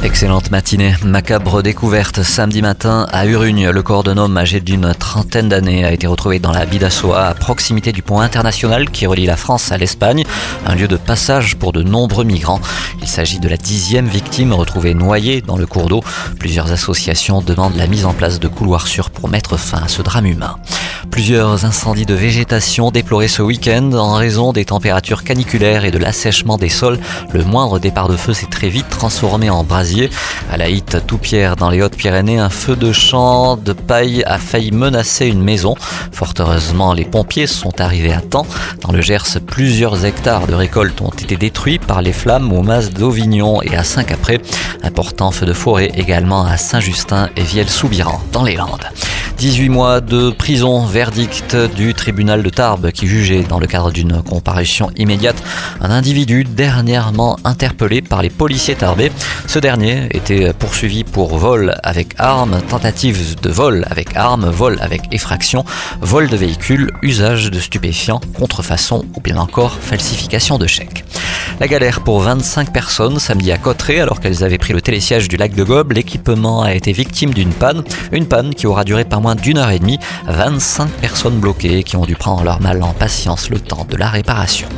Excellente matinée. Macabre découverte samedi matin à Urugne. Le corps d'un homme âgé d'une trentaine d'années a été retrouvé dans la Bidassoa à proximité du pont international qui relie la France à l'Espagne, un lieu de passage pour de nombreux migrants. Il s'agit de la dixième victime retrouvée noyée dans le cours d'eau. Plusieurs associations demandent la mise en place de couloirs sûrs pour mettre fin à ce drame humain. Plusieurs incendies de végétation déplorés ce week-end en raison des températures caniculaires et de l'assèchement des sols. Le moindre départ de feu s'est très vite transformé en brasier. À la Hitte, Toupierre, dans les Hautes-Pyrénées, un feu de champ de paille a failli menacer une maison. Fort heureusement, les pompiers sont arrivés à temps. Dans le Gers, plusieurs hectares de récoltes ont été détruits par les flammes au Mas d'Auvignon et à Saint-Capré. Important feu de forêt également à Saint-Justin et Vielle-Soubiran, dans les Landes. 18 mois de prison, verdict du tribunal de Tarbes qui jugeait dans le cadre d'une comparution immédiate un individu dernièrement interpellé par les policiers tarbais. Ce dernier était poursuivi pour vol avec arme, tentative de vol avec arme, vol avec effraction, vol de véhicule, usage de stupéfiants, contrefaçon ou bien encore falsification de chèques. La galère pour 25 personnes samedi à Cotteret alors qu'elles avaient pris le télésiège du lac de Gobe. L'équipement a été victime d'une panne, une panne qui aura duré pas moins d'une heure et demie. 25 personnes bloquées qui ont dû prendre leur mal en patience le temps de la réparation.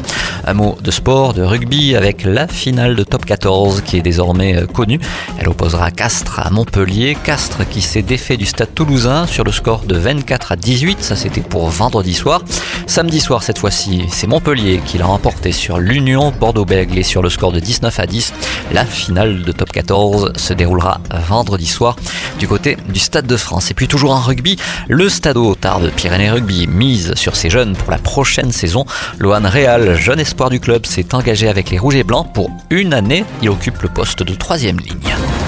Un mot de sport, de rugby avec la finale de top 14 qui est désormais euh, connue. Elle opposera Castres à Montpellier. Castres qui s'est défait du stade toulousain sur le score de 24 à 18. Ça c'était pour vendredi soir. Samedi soir cette fois-ci, c'est Montpellier qui l'a remporté sur l'Union Bordeaux et sur le score de 19 à 10. La finale de top 14 se déroulera vendredi soir du côté du Stade de France. Et puis toujours en rugby, le Stade Tarbes Pyrénées Rugby mise sur ses jeunes pour la prochaine saison. Lohan Réal, jeune du club, s'est engagé avec les Rouges et Blancs pour une année. Il occupe le poste de troisième ligne.